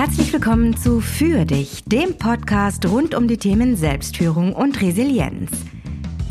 Herzlich willkommen zu Für dich, dem Podcast rund um die Themen Selbstführung und Resilienz.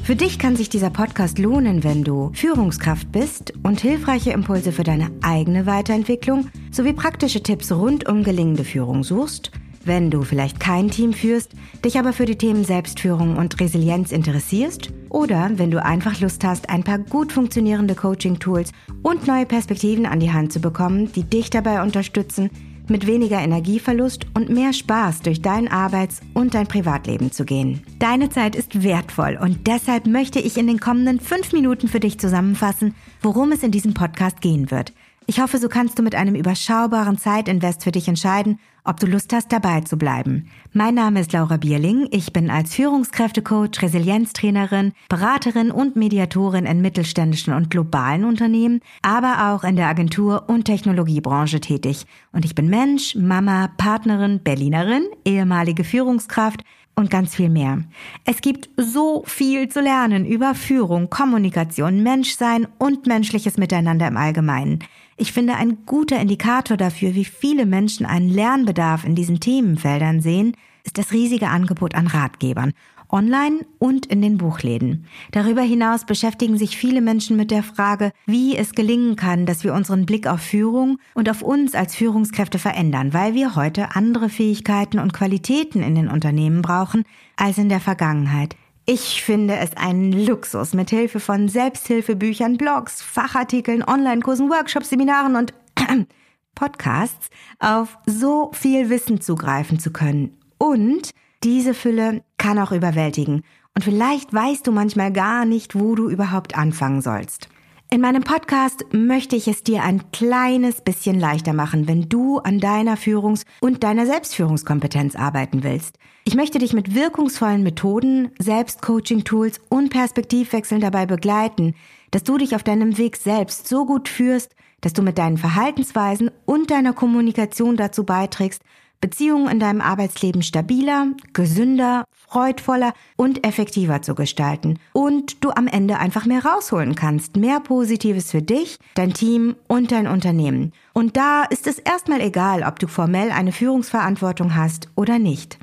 Für dich kann sich dieser Podcast lohnen, wenn du Führungskraft bist und hilfreiche Impulse für deine eigene Weiterentwicklung sowie praktische Tipps rund um gelingende Führung suchst, wenn du vielleicht kein Team führst, dich aber für die Themen Selbstführung und Resilienz interessierst oder wenn du einfach Lust hast, ein paar gut funktionierende Coaching-Tools und neue Perspektiven an die Hand zu bekommen, die dich dabei unterstützen, mit weniger Energieverlust und mehr Spaß durch dein Arbeits- und dein Privatleben zu gehen. Deine Zeit ist wertvoll und deshalb möchte ich in den kommenden fünf Minuten für dich zusammenfassen, worum es in diesem Podcast gehen wird. Ich hoffe, so kannst du mit einem überschaubaren Zeitinvest für dich entscheiden, ob du Lust hast, dabei zu bleiben. Mein Name ist Laura Bierling. Ich bin als Führungskräftecoach, Resilienztrainerin, Beraterin und Mediatorin in mittelständischen und globalen Unternehmen, aber auch in der Agentur- und Technologiebranche tätig. Und ich bin Mensch, Mama, Partnerin, Berlinerin, ehemalige Führungskraft und ganz viel mehr. Es gibt so viel zu lernen über Führung, Kommunikation, Menschsein und menschliches Miteinander im Allgemeinen. Ich finde, ein guter Indikator dafür, wie viele Menschen einen Lernbedarf in diesen Themenfeldern sehen, ist das riesige Angebot an Ratgebern, online und in den Buchläden. Darüber hinaus beschäftigen sich viele Menschen mit der Frage, wie es gelingen kann, dass wir unseren Blick auf Führung und auf uns als Führungskräfte verändern, weil wir heute andere Fähigkeiten und Qualitäten in den Unternehmen brauchen als in der Vergangenheit. Ich finde es einen Luxus, mit Hilfe von Selbsthilfebüchern, Blogs, Fachartikeln, Online-Kursen, Workshops, Seminaren und Podcasts auf so viel Wissen zugreifen zu können. Und diese Fülle kann auch überwältigen. Und vielleicht weißt du manchmal gar nicht, wo du überhaupt anfangen sollst. In meinem Podcast möchte ich es dir ein kleines bisschen leichter machen, wenn du an deiner Führungs- und deiner Selbstführungskompetenz arbeiten willst. Ich möchte dich mit wirkungsvollen Methoden, Selbstcoaching-Tools und Perspektivwechseln dabei begleiten, dass du dich auf deinem Weg selbst so gut führst, dass du mit deinen Verhaltensweisen und deiner Kommunikation dazu beiträgst, Beziehungen in deinem Arbeitsleben stabiler, gesünder, freudvoller und effektiver zu gestalten und du am Ende einfach mehr rausholen kannst. Mehr Positives für dich, dein Team und dein Unternehmen. Und da ist es erstmal egal, ob du formell eine Führungsverantwortung hast oder nicht.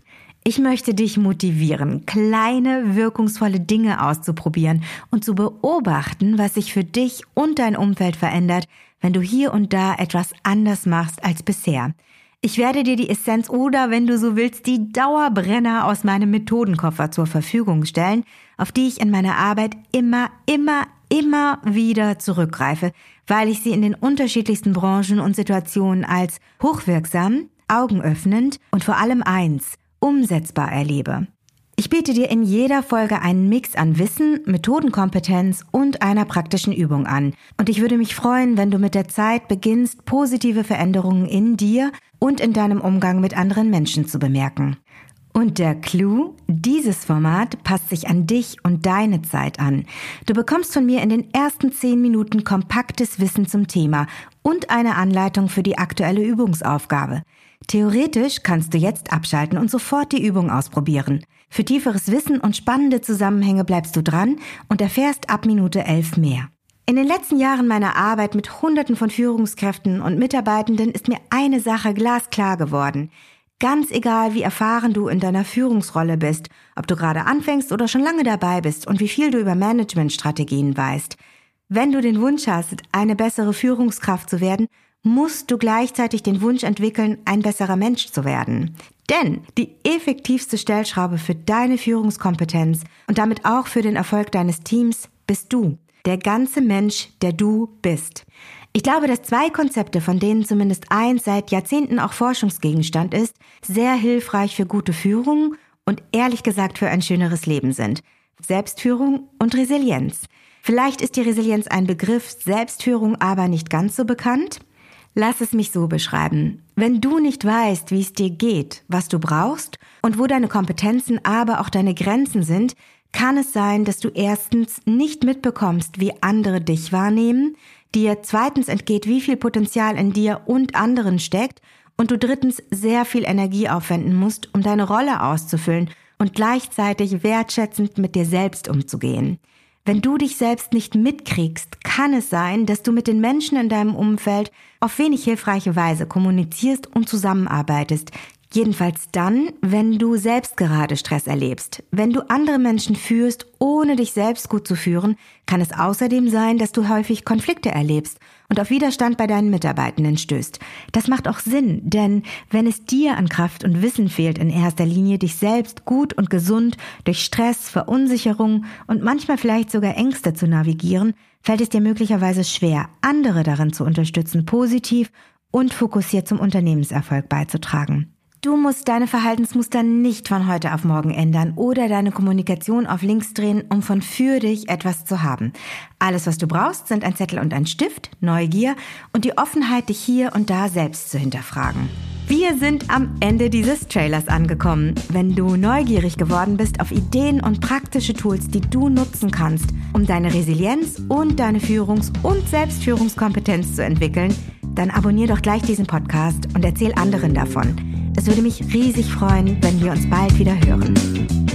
Ich möchte dich motivieren, kleine, wirkungsvolle Dinge auszuprobieren und zu beobachten, was sich für dich und dein Umfeld verändert, wenn du hier und da etwas anders machst als bisher. Ich werde dir die Essenz oder, wenn du so willst, die Dauerbrenner aus meinem Methodenkoffer zur Verfügung stellen, auf die ich in meiner Arbeit immer, immer, immer wieder zurückgreife, weil ich sie in den unterschiedlichsten Branchen und Situationen als hochwirksam, augenöffnend und vor allem eins, umsetzbar erlebe. Ich biete dir in jeder Folge einen Mix an Wissen, Methodenkompetenz und einer praktischen Übung an. Und ich würde mich freuen, wenn du mit der Zeit beginnst, positive Veränderungen in dir und in deinem Umgang mit anderen Menschen zu bemerken. Und der Clou, dieses Format passt sich an dich und deine Zeit an. Du bekommst von mir in den ersten zehn Minuten kompaktes Wissen zum Thema und eine Anleitung für die aktuelle Übungsaufgabe. Theoretisch kannst du jetzt abschalten und sofort die Übung ausprobieren. Für tieferes Wissen und spannende Zusammenhänge bleibst du dran und erfährst ab Minute 11 mehr. In den letzten Jahren meiner Arbeit mit Hunderten von Führungskräften und Mitarbeitenden ist mir eine Sache glasklar geworden. Ganz egal, wie erfahren du in deiner Führungsrolle bist, ob du gerade anfängst oder schon lange dabei bist und wie viel du über Managementstrategien weißt. Wenn du den Wunsch hast, eine bessere Führungskraft zu werden, musst du gleichzeitig den Wunsch entwickeln, ein besserer Mensch zu werden. Denn die effektivste Stellschraube für deine Führungskompetenz und damit auch für den Erfolg deines Teams bist du. Der ganze Mensch, der du bist. Ich glaube, dass zwei Konzepte, von denen zumindest eins seit Jahrzehnten auch Forschungsgegenstand ist, sehr hilfreich für gute Führung und ehrlich gesagt für ein schöneres Leben sind. Selbstführung und Resilienz. Vielleicht ist die Resilienz ein Begriff, Selbstführung aber nicht ganz so bekannt. Lass es mich so beschreiben. Wenn du nicht weißt, wie es dir geht, was du brauchst und wo deine Kompetenzen, aber auch deine Grenzen sind, kann es sein, dass du erstens nicht mitbekommst, wie andere dich wahrnehmen, dir zweitens entgeht, wie viel Potenzial in dir und anderen steckt und du drittens sehr viel Energie aufwenden musst, um deine Rolle auszufüllen und gleichzeitig wertschätzend mit dir selbst umzugehen. Wenn du dich selbst nicht mitkriegst, kann es sein, dass du mit den Menschen in deinem Umfeld auf wenig hilfreiche Weise kommunizierst und zusammenarbeitest, Jedenfalls dann, wenn du selbst gerade Stress erlebst. Wenn du andere Menschen führst, ohne dich selbst gut zu führen, kann es außerdem sein, dass du häufig Konflikte erlebst und auf Widerstand bei deinen Mitarbeitenden stößt. Das macht auch Sinn, denn wenn es dir an Kraft und Wissen fehlt, in erster Linie dich selbst gut und gesund durch Stress, Verunsicherung und manchmal vielleicht sogar Ängste zu navigieren, fällt es dir möglicherweise schwer, andere darin zu unterstützen, positiv und fokussiert zum Unternehmenserfolg beizutragen. Du musst deine Verhaltensmuster nicht von heute auf morgen ändern oder deine Kommunikation auf links drehen, um von für dich etwas zu haben. Alles, was du brauchst, sind ein Zettel und ein Stift, Neugier und die Offenheit, dich hier und da selbst zu hinterfragen. Wir sind am Ende dieses Trailers angekommen. Wenn du neugierig geworden bist auf Ideen und praktische Tools, die du nutzen kannst, um deine Resilienz und deine Führungs- und Selbstführungskompetenz zu entwickeln, dann abonnier doch gleich diesen Podcast und erzähl anderen davon. Es würde mich riesig freuen, wenn wir uns bald wieder hören.